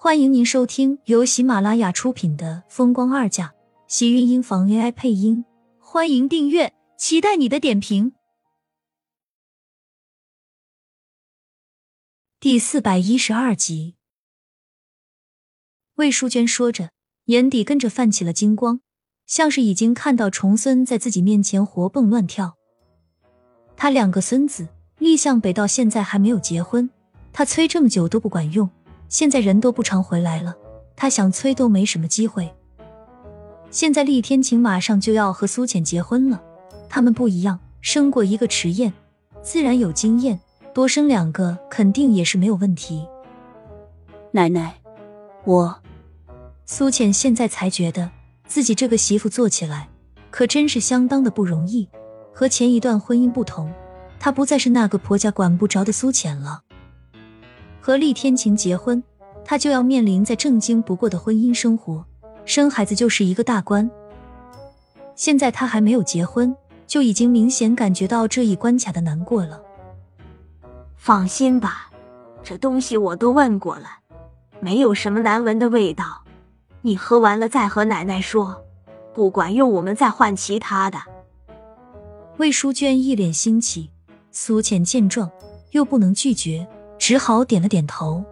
欢迎您收听由喜马拉雅出品的《风光二嫁》，喜运音房 AI 配音。欢迎订阅，期待你的点评。第四百一十二集，魏淑娟说着，眼底跟着泛起了金光，像是已经看到重孙在自己面前活蹦乱跳。他两个孙子，厉向北到现在还没有结婚，他催这么久都不管用。现在人都不常回来了，他想催都没什么机会。现在厉天晴马上就要和苏浅结婚了，他们不一样，生过一个迟燕，自然有经验，多生两个肯定也是没有问题。奶奶，我苏浅现在才觉得自己这个媳妇做起来可真是相当的不容易，和前一段婚姻不同，她不再是那个婆家管不着的苏浅了。和厉天晴结婚，他就要面临再正经不过的婚姻生活，生孩子就是一个大关。现在他还没有结婚，就已经明显感觉到这一关卡的难过了。放心吧，这东西我都问过了，没有什么难闻的味道。你喝完了再和奶奶说，不管用我们再换其他的。魏淑娟一脸欣喜，苏浅见状又不能拒绝。只好点了点头。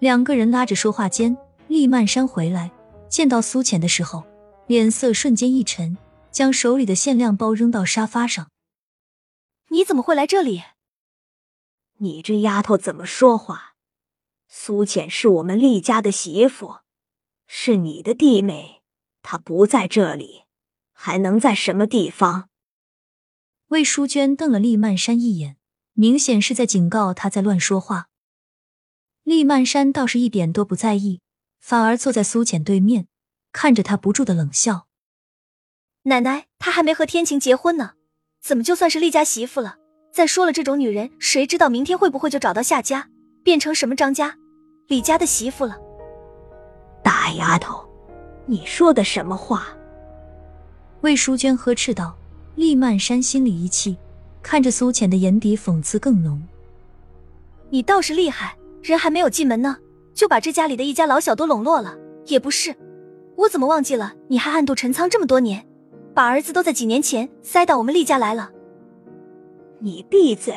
两个人拉着说话间，厉曼山回来，见到苏浅的时候，脸色瞬间一沉，将手里的限量包扔到沙发上。你怎么会来这里？你这丫头怎么说话？苏浅是我们厉家的媳妇，是你的弟妹，她不在这里，还能在什么地方？魏淑娟瞪了厉曼山一眼。明显是在警告他在乱说话。厉曼山倒是一点都不在意，反而坐在苏浅对面，看着他不住的冷笑：“奶奶，他还没和天晴结婚呢，怎么就算是厉家媳妇了？再说了，这种女人，谁知道明天会不会就找到下家，变成什么张家、李家的媳妇了？”大丫头，你说的什么话？魏淑娟呵斥道。厉曼山心里一气。看着苏浅的眼底讽刺更浓。你倒是厉害，人还没有进门呢，就把这家里的一家老小都笼络了。也不是，我怎么忘记了？你还暗度陈仓这么多年，把儿子都在几年前塞到我们厉家来了。你闭嘴！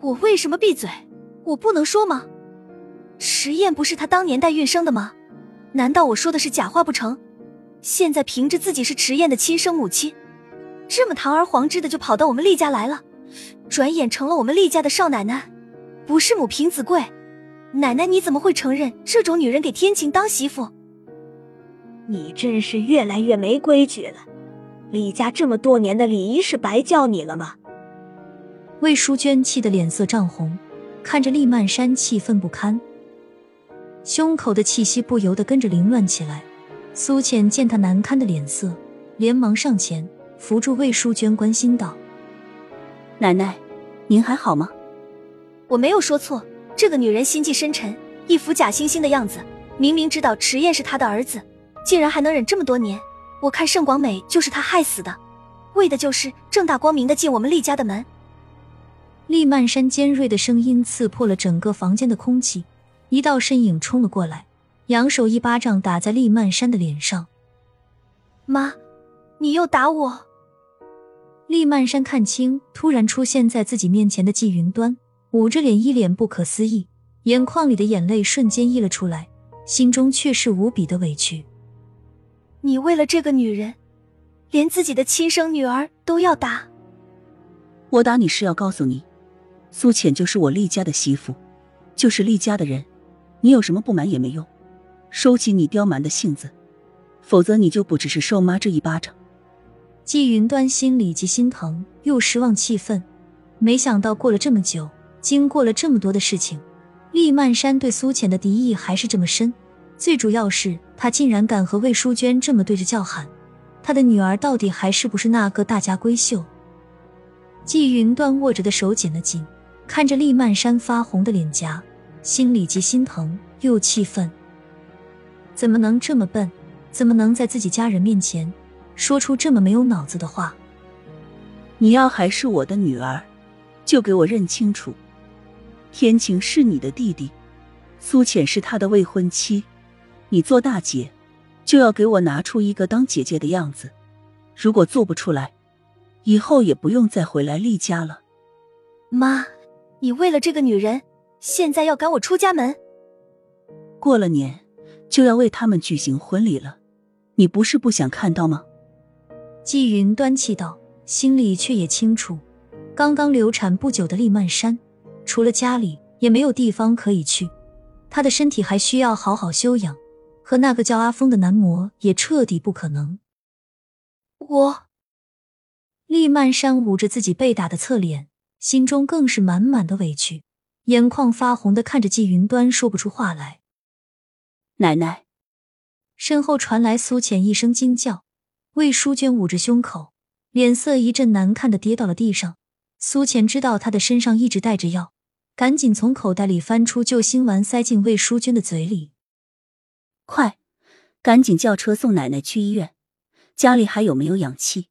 我为什么闭嘴？我不能说吗？迟燕不是他当年代孕生的吗？难道我说的是假话不成？现在凭着自己是迟燕的亲生母亲。这么堂而皇之的就跑到我们厉家来了，转眼成了我们厉家的少奶奶，不是母凭子贵。奶奶你怎么会承认这种女人给天晴当媳妇？你真是越来越没规矩了！厉家这么多年的礼仪是白教你了吗？魏淑娟气得脸色涨红，看着厉曼山气愤不堪，胸口的气息不由得跟着凌乱起来。苏浅见他难堪的脸色，连忙上前。扶住魏淑娟，关心道：“奶奶，您还好吗？我没有说错，这个女人心计深沉，一副假惺惺的样子。明明知道迟燕是她的儿子，竟然还能忍这么多年。我看盛广美就是她害死的，为的就是正大光明的进我们厉家的门。”厉曼山尖锐的声音刺破了整个房间的空气，一道身影冲了过来，扬手一巴掌打在厉曼山的脸上。“妈，你又打我！”厉曼山看清突然出现在自己面前的季云端，捂着脸，一脸不可思议，眼眶里的眼泪瞬间溢了出来，心中却是无比的委屈。你为了这个女人，连自己的亲生女儿都要打？我打你是要告诉你，苏浅就是我厉家的媳妇，就是厉家的人，你有什么不满也没用，收起你刁蛮的性子，否则你就不只是受妈这一巴掌。季云端心里既心疼又失望气愤，没想到过了这么久，经过了这么多的事情，厉曼山对苏浅的敌意还是这么深。最主要是他竟然敢和魏淑娟这么对着叫喊，他的女儿到底还是不是那个大家闺秀？季云端握着的手紧了紧，看着厉曼山发红的脸颊，心里既心疼又气愤。怎么能这么笨？怎么能在自己家人面前？说出这么没有脑子的话！你要还是我的女儿，就给我认清楚，天晴是你的弟弟，苏浅是他的未婚妻，你做大姐就要给我拿出一个当姐姐的样子。如果做不出来，以后也不用再回来厉家了。妈，你为了这个女人，现在要赶我出家门？过了年就要为他们举行婚礼了，你不是不想看到吗？季云端气道，心里却也清楚，刚刚流产不久的厉曼山，除了家里也没有地方可以去，他的身体还需要好好休养，和那个叫阿峰的男模也彻底不可能。我，厉曼山捂着自己被打的侧脸，心中更是满满的委屈，眼眶发红的看着季云端，说不出话来。奶奶，身后传来苏浅一声惊叫，魏淑娟捂着胸口，脸色一阵难看的跌到了地上。苏浅知道她的身上一直带着药，赶紧从口袋里翻出救心丸，塞进魏淑娟的嘴里。快，赶紧叫车送奶奶去医院。家里还有没有氧气？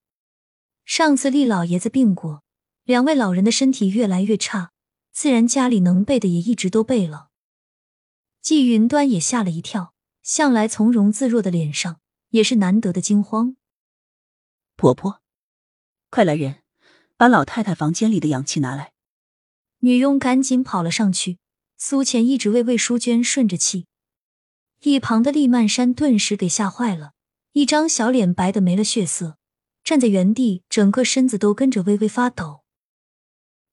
上次厉老爷子病过，两位老人的身体越来越差，自然家里能备的也一直都备了。季云端也吓了一跳，向来从容自若的脸上也是难得的惊慌。婆婆，快来人，把老太太房间里的氧气拿来。女佣赶紧跑了上去。苏浅一直为魏淑娟顺着气，一旁的厉曼山顿时给吓坏了。一张小脸白的没了血色，站在原地，整个身子都跟着微微发抖。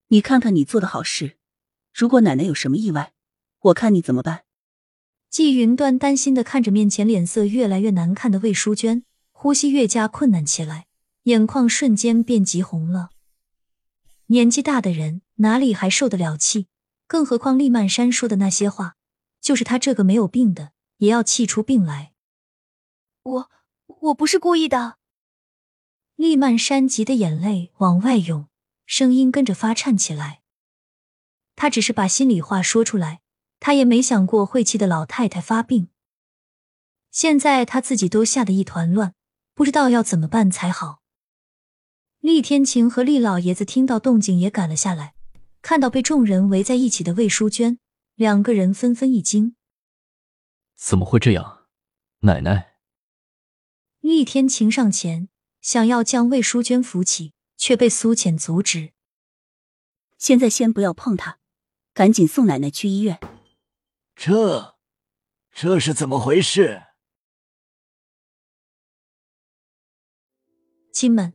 你看看你做的好事，如果奶奶有什么意外，我看你怎么办？季云端担心的看着面前脸色越来越难看的魏淑娟，呼吸越加困难起来，眼眶瞬间变急红了。年纪大的人哪里还受得了气？更何况厉曼山说的那些话，就是他这个没有病的，也要气出病来。我。我不是故意的。厉曼山急得眼泪往外涌，声音跟着发颤起来。他只是把心里话说出来，他也没想过会气得老太太发病。现在他自己都吓得一团乱，不知道要怎么办才好。厉天晴和厉老爷子听到动静也赶了下来，看到被众人围在一起的魏淑娟，两个人纷纷一惊：“怎么会这样，奶奶？”厉天晴上前想要将魏淑娟扶起，却被苏浅阻止。现在先不要碰她，赶紧送奶奶去医院。这，这是怎么回事？亲们，